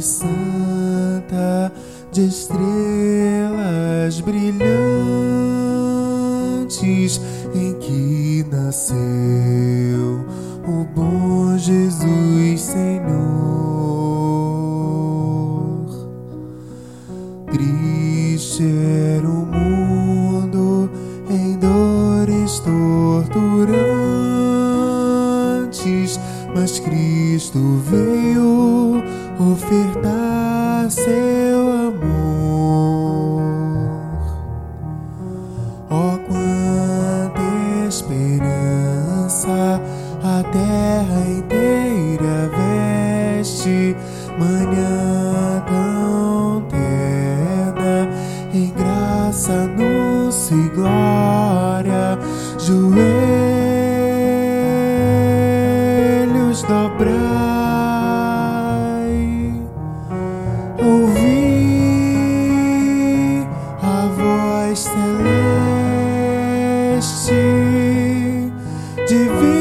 santa de estrelas brilhantes em que nasceu o bom Jesus Senhor. Triste era o mundo em dores torturantes, mas Cristo veio ofertar seu amor. Oh, quanta esperança a terra inteira veste, manhã tão terna, em graça, anúncio e glória, joelhos dobrar. Celeste divina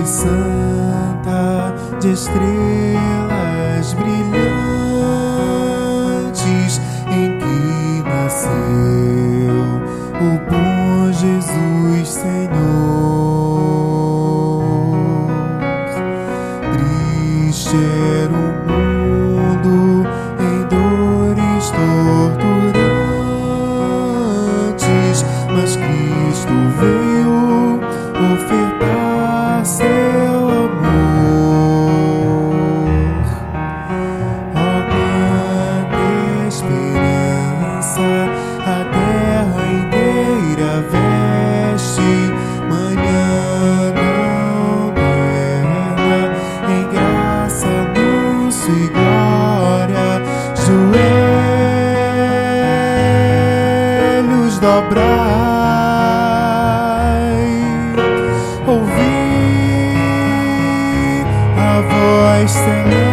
noite santa de estrelas brilhantes em que nasceu o bom Jesus Senhor. Triste e glória, joelhos dobrai, ouvi a voz celeste.